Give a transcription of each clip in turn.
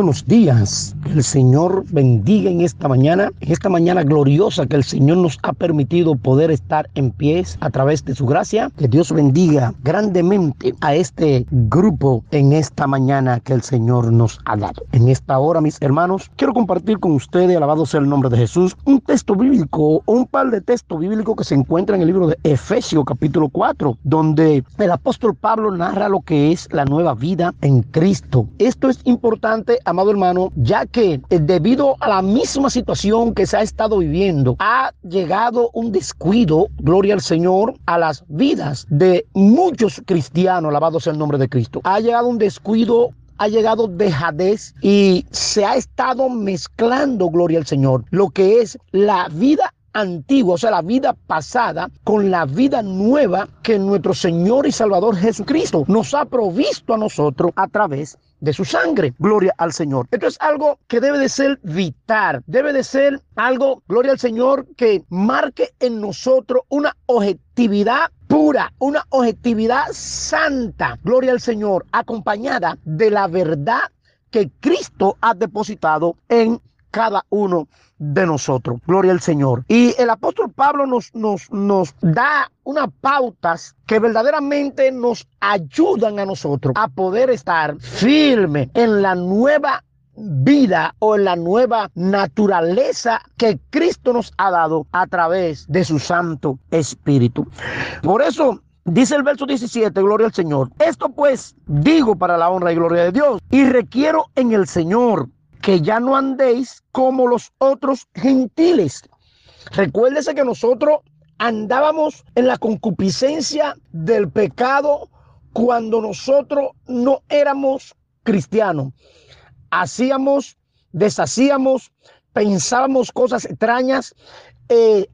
buenos días. Que el Señor bendiga en esta mañana, en esta mañana gloriosa que el Señor nos ha permitido poder estar en pies a través de su gracia. Que Dios bendiga grandemente a este grupo en esta mañana que el Señor nos ha dado. En esta hora, mis hermanos, quiero compartir con ustedes, alabado sea el nombre de Jesús, un texto bíblico, un par de textos bíblicos que se encuentran en el libro de Efesios capítulo 4, donde el apóstol Pablo narra lo que es la nueva vida en Cristo. Esto es importante amado hermano, ya que eh, debido a la misma situación que se ha estado viviendo, ha llegado un descuido, gloria al Señor, a las vidas de muchos cristianos, alabado sea el nombre de Cristo. Ha llegado un descuido ha llegado dejadez y se ha estado mezclando, gloria al Señor, lo que es la vida antigua, o sea, la vida pasada, con la vida nueva que nuestro Señor y Salvador Jesucristo nos ha provisto a nosotros a través de su sangre. Gloria al Señor. Esto es algo que debe de ser vital, debe de ser algo, gloria al Señor, que marque en nosotros una objetividad pura, una objetividad santa, gloria al Señor, acompañada de la verdad que Cristo ha depositado en cada uno de nosotros. Gloria al Señor. Y el apóstol Pablo nos, nos, nos da unas pautas que verdaderamente nos ayudan a nosotros a poder estar firme en la nueva vida o en la nueva naturaleza que Cristo nos ha dado a través de su Santo Espíritu. Por eso Dice el verso 17, gloria al Señor. Esto pues digo para la honra y gloria de Dios y requiero en el Señor que ya no andéis como los otros gentiles. Recuérdese que nosotros andábamos en la concupiscencia del pecado cuando nosotros no éramos cristianos. Hacíamos, deshacíamos, pensábamos cosas extrañas, eh,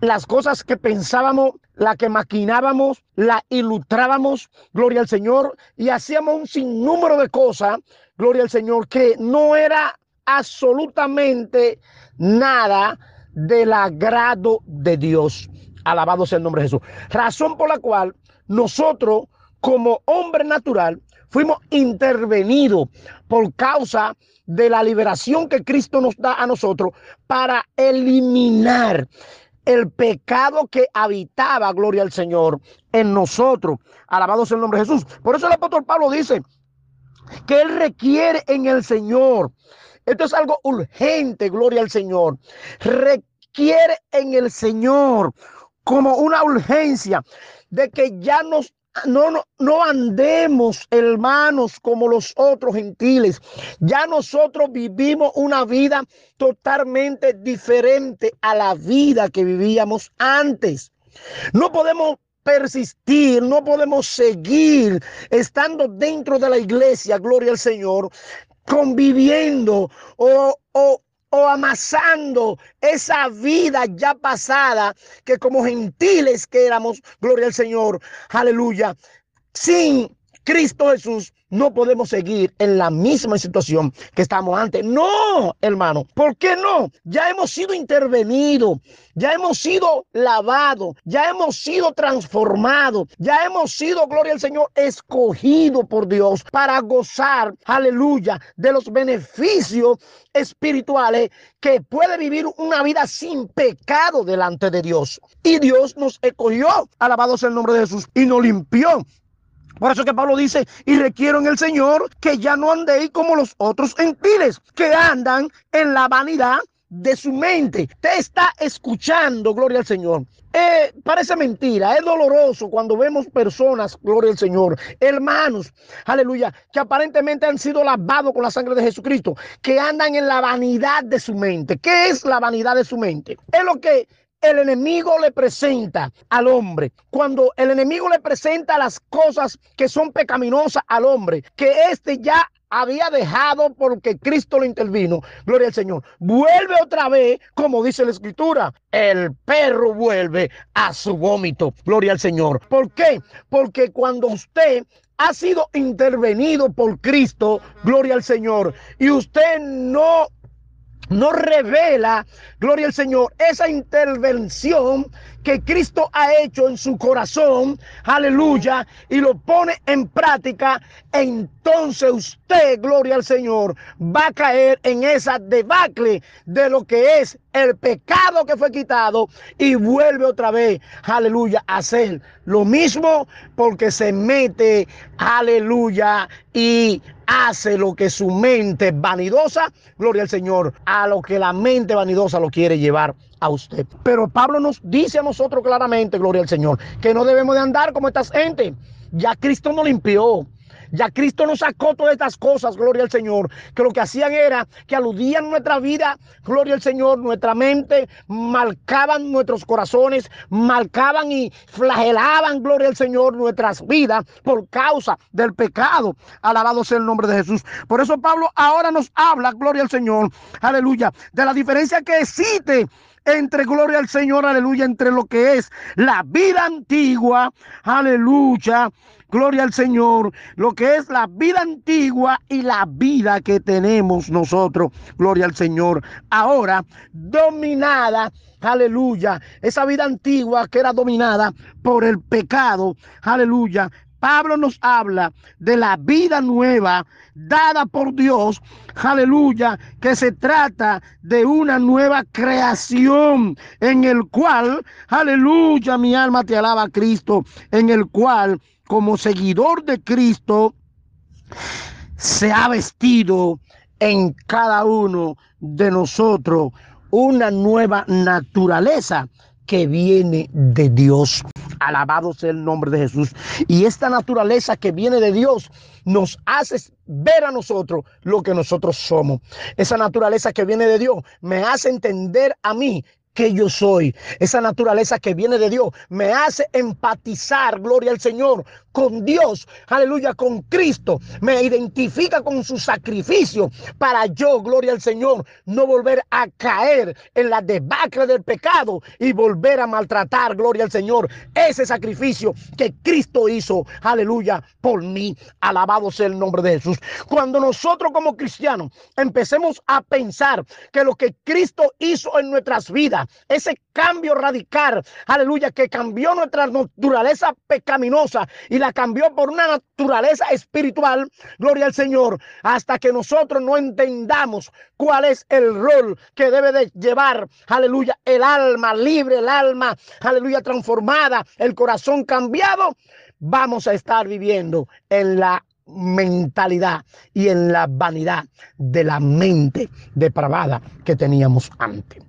las cosas que pensábamos, la que maquinábamos, la ilustrábamos, gloria al Señor, y hacíamos un sinnúmero de cosas gloria al Señor, que no era absolutamente nada del agrado de Dios. Alabado sea el nombre de Jesús. Razón por la cual nosotros, como hombre natural, fuimos intervenidos por causa de la liberación que Cristo nos da a nosotros para eliminar el pecado que habitaba, gloria al Señor, en nosotros. Alabado sea el nombre de Jesús. Por eso el apóstol Pablo dice, que Él requiere en el Señor. Esto es algo urgente, gloria al Señor. Requiere en el Señor como una urgencia de que ya nos no, no, no, andemos, hermanos, como los otros gentiles. Ya nosotros vivimos una vida totalmente diferente a la vida que vivíamos antes. No podemos persistir, no podemos seguir estando dentro de la iglesia, gloria al Señor, conviviendo o, o, o amasando esa vida ya pasada que como gentiles que éramos, gloria al Señor, aleluya, sin Cristo Jesús no podemos seguir en la misma situación que estamos antes. No, hermano, ¿por qué no? Ya hemos sido intervenidos, ya hemos sido lavados, ya hemos sido transformados, ya hemos sido, gloria al Señor, escogido por Dios para gozar, aleluya, de los beneficios espirituales que puede vivir una vida sin pecado delante de Dios. Y Dios nos escogió, alabado sea el nombre de Jesús, y nos limpió por eso que Pablo dice, y requiero en el Señor que ya no andéis como los otros gentiles, que andan en la vanidad de su mente. Te está escuchando, gloria al Señor. Eh, parece mentira, es doloroso cuando vemos personas, gloria al Señor, hermanos, aleluya, que aparentemente han sido lavados con la sangre de Jesucristo, que andan en la vanidad de su mente. ¿Qué es la vanidad de su mente? Es lo que el enemigo le presenta al hombre, cuando el enemigo le presenta las cosas que son pecaminosas al hombre, que éste ya había dejado porque Cristo lo intervino, gloria al Señor, vuelve otra vez, como dice la escritura, el perro vuelve a su vómito, gloria al Señor. ¿Por qué? Porque cuando usted ha sido intervenido por Cristo, gloria al Señor, y usted no no revela, gloria al Señor, esa intervención que Cristo ha hecho en su corazón, aleluya, y lo pone en práctica, entonces usted, gloria al Señor, va a caer en esa debacle de lo que es el pecado que fue quitado y vuelve otra vez, aleluya, a hacer lo mismo porque se mete, aleluya, y hace lo que su mente vanidosa, gloria al Señor, a lo que la mente vanidosa lo quiere llevar a usted. Pero Pablo nos dice a nosotros claramente, gloria al Señor, que no debemos de andar como esta gente. Ya Cristo nos limpió. Ya Cristo nos sacó todas estas cosas, gloria al Señor, que lo que hacían era que aludían nuestra vida, gloria al Señor, nuestra mente, marcaban nuestros corazones, marcaban y flagelaban, gloria al Señor, nuestras vidas por causa del pecado. Alabado sea el nombre de Jesús. Por eso Pablo ahora nos habla, gloria al Señor, aleluya, de la diferencia que existe entre gloria al Señor, aleluya, entre lo que es la vida antigua, aleluya, gloria al Señor, lo que es la vida antigua y la vida que tenemos nosotros, gloria al Señor, ahora dominada, aleluya, esa vida antigua que era dominada por el pecado, aleluya, Pablo nos habla de la vida nueva dada por Dios, aleluya, que se trata de una nueva creación en el cual, aleluya, mi alma te alaba Cristo, en el cual como seguidor de Cristo se ha vestido en cada uno de nosotros una nueva naturaleza que viene de Dios. Alabado sea el nombre de Jesús. Y esta naturaleza que viene de Dios nos hace ver a nosotros lo que nosotros somos. Esa naturaleza que viene de Dios me hace entender a mí que yo soy. Esa naturaleza que viene de Dios me hace empatizar, gloria al Señor, con Dios, aleluya, con Cristo. Me identifica con su sacrificio para yo, gloria al Señor, no volver a caer en la debacle del pecado y volver a maltratar, gloria al Señor, ese sacrificio que Cristo hizo, aleluya, por mí. Alabado sea el nombre de Jesús. Cuando nosotros como cristianos empecemos a pensar que lo que Cristo hizo en nuestras vidas, ese cambio radical, aleluya, que cambió nuestra naturaleza pecaminosa y la cambió por una naturaleza espiritual, gloria al Señor, hasta que nosotros no entendamos cuál es el rol que debe de llevar, aleluya, el alma libre, el alma, aleluya, transformada, el corazón cambiado, vamos a estar viviendo en la mentalidad y en la vanidad de la mente depravada que teníamos antes.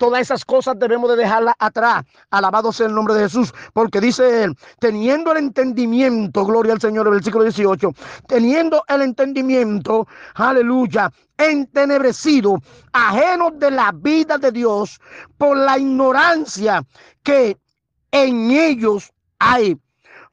Todas esas cosas debemos de dejarlas atrás. Alabado sea el nombre de Jesús. Porque dice él, teniendo el entendimiento, gloria al Señor, versículo 18, teniendo el entendimiento, aleluya, entenebrecido, ajeno de la vida de Dios por la ignorancia que en ellos hay,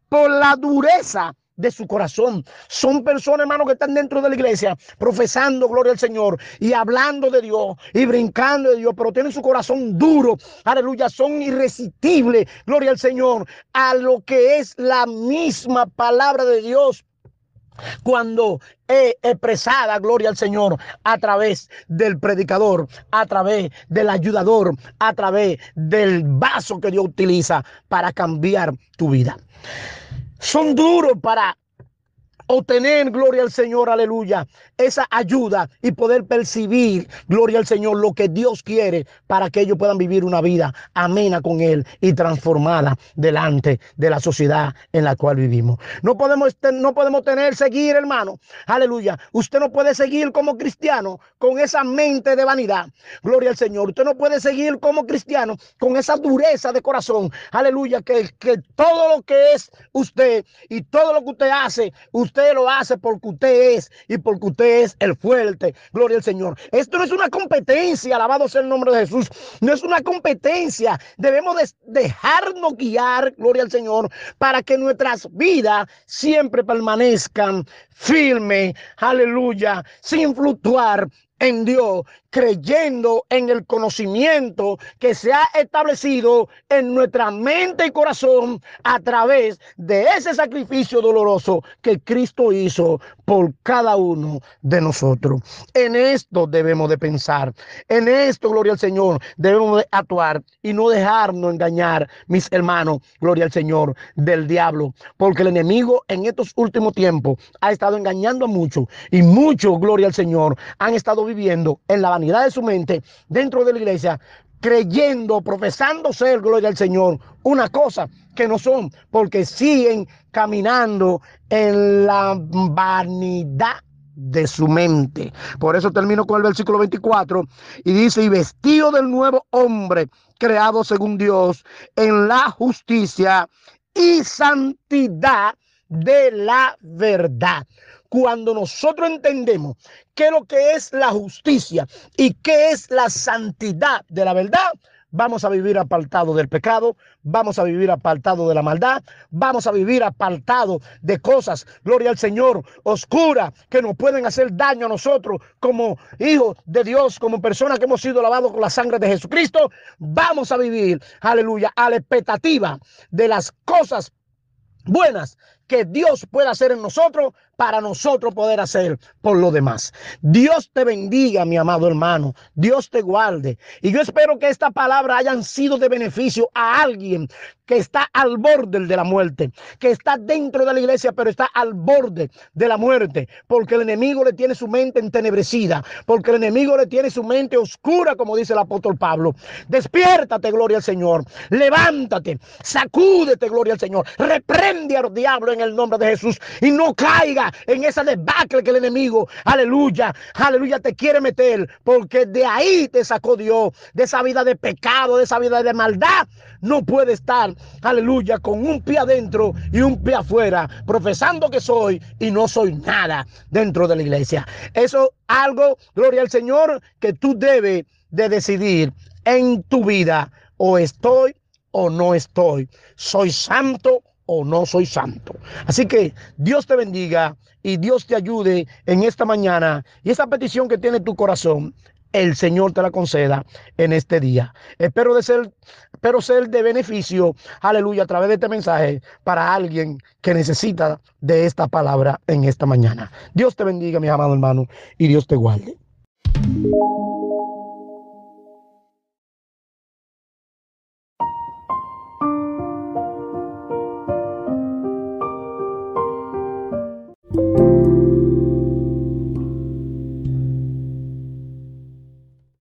por la dureza de su corazón. Son personas, hermano, que están dentro de la iglesia profesando gloria al Señor y hablando de Dios y brincando de Dios, pero tienen su corazón duro. Aleluya, son irresistibles, gloria al Señor, a lo que es la misma palabra de Dios cuando es expresada, gloria al Señor, a través del predicador, a través del ayudador, a través del vaso que Dios utiliza para cambiar tu vida son duros para obtener, gloria al Señor, aleluya, esa ayuda y poder percibir, gloria al Señor, lo que Dios quiere para que ellos puedan vivir una vida amena con Él y transformada delante de la sociedad en la cual vivimos. No podemos, no podemos tener, seguir, hermano, aleluya. Usted no puede seguir como cristiano con esa mente de vanidad, gloria al Señor. Usted no puede seguir como cristiano con esa dureza de corazón, aleluya, que, que todo lo que es usted y todo lo que usted hace, usted usted lo hace porque usted es y porque usted es el fuerte. Gloria al Señor. Esto no es una competencia, alabado sea el nombre de Jesús. No es una competencia. Debemos dejarnos guiar, gloria al Señor, para que nuestras vidas siempre permanezcan firmes, aleluya, sin fluctuar en Dios, creyendo en el conocimiento que se ha establecido en nuestra mente y corazón a través de ese sacrificio doloroso que Cristo hizo por cada uno de nosotros. En esto debemos de pensar, en esto, gloria al Señor, debemos de actuar y no dejarnos engañar, mis hermanos, gloria al Señor, del diablo, porque el enemigo en estos últimos tiempos ha estado engañando a muchos y muchos, gloria al Señor, han estado viviendo en la vanidad de su mente dentro de la iglesia, creyendo, profesando ser, gloria al Señor, una cosa que no son, porque siguen caminando en la vanidad de su mente. Por eso termino con el versículo 24 y dice, y vestido del nuevo hombre, creado según Dios, en la justicia y santidad de la verdad. Cuando nosotros entendemos qué es lo que es la justicia y qué es la santidad de la verdad, vamos a vivir apartado del pecado, vamos a vivir apartado de la maldad, vamos a vivir apartado de cosas, gloria al Señor, oscura, que nos pueden hacer daño a nosotros como hijos de Dios, como personas que hemos sido lavados con la sangre de Jesucristo. Vamos a vivir, aleluya, a la expectativa de las cosas buenas que Dios pueda hacer en nosotros para nosotros poder hacer por lo demás. Dios te bendiga, mi amado hermano. Dios te guarde. Y yo espero que esta palabra hayan sido de beneficio a alguien que está al borde de la muerte, que está dentro de la iglesia, pero está al borde de la muerte, porque el enemigo le tiene su mente entenebrecida, porque el enemigo le tiene su mente oscura, como dice el apóstol Pablo. Despiértate, gloria al Señor. Levántate, sacúdete, gloria al Señor. Reprende al diablo en el nombre de Jesús y no caiga en esa debacle que el enemigo, aleluya, aleluya, te quiere meter, porque de ahí te sacó Dios, de esa vida de pecado, de esa vida de maldad. No puede estar, aleluya, con un pie adentro y un pie afuera, profesando que soy y no soy nada dentro de la iglesia. Eso algo, gloria al Señor, que tú debes de decidir en tu vida. O estoy o no estoy. Soy santo o no soy santo. Así que Dios te bendiga y Dios te ayude en esta mañana. Y esa petición que tiene tu corazón, el Señor te la conceda en este día. Espero de ser, espero ser de beneficio, aleluya, a través de este mensaje para alguien que necesita de esta palabra en esta mañana. Dios te bendiga, mi amado hermano, y Dios te guarde.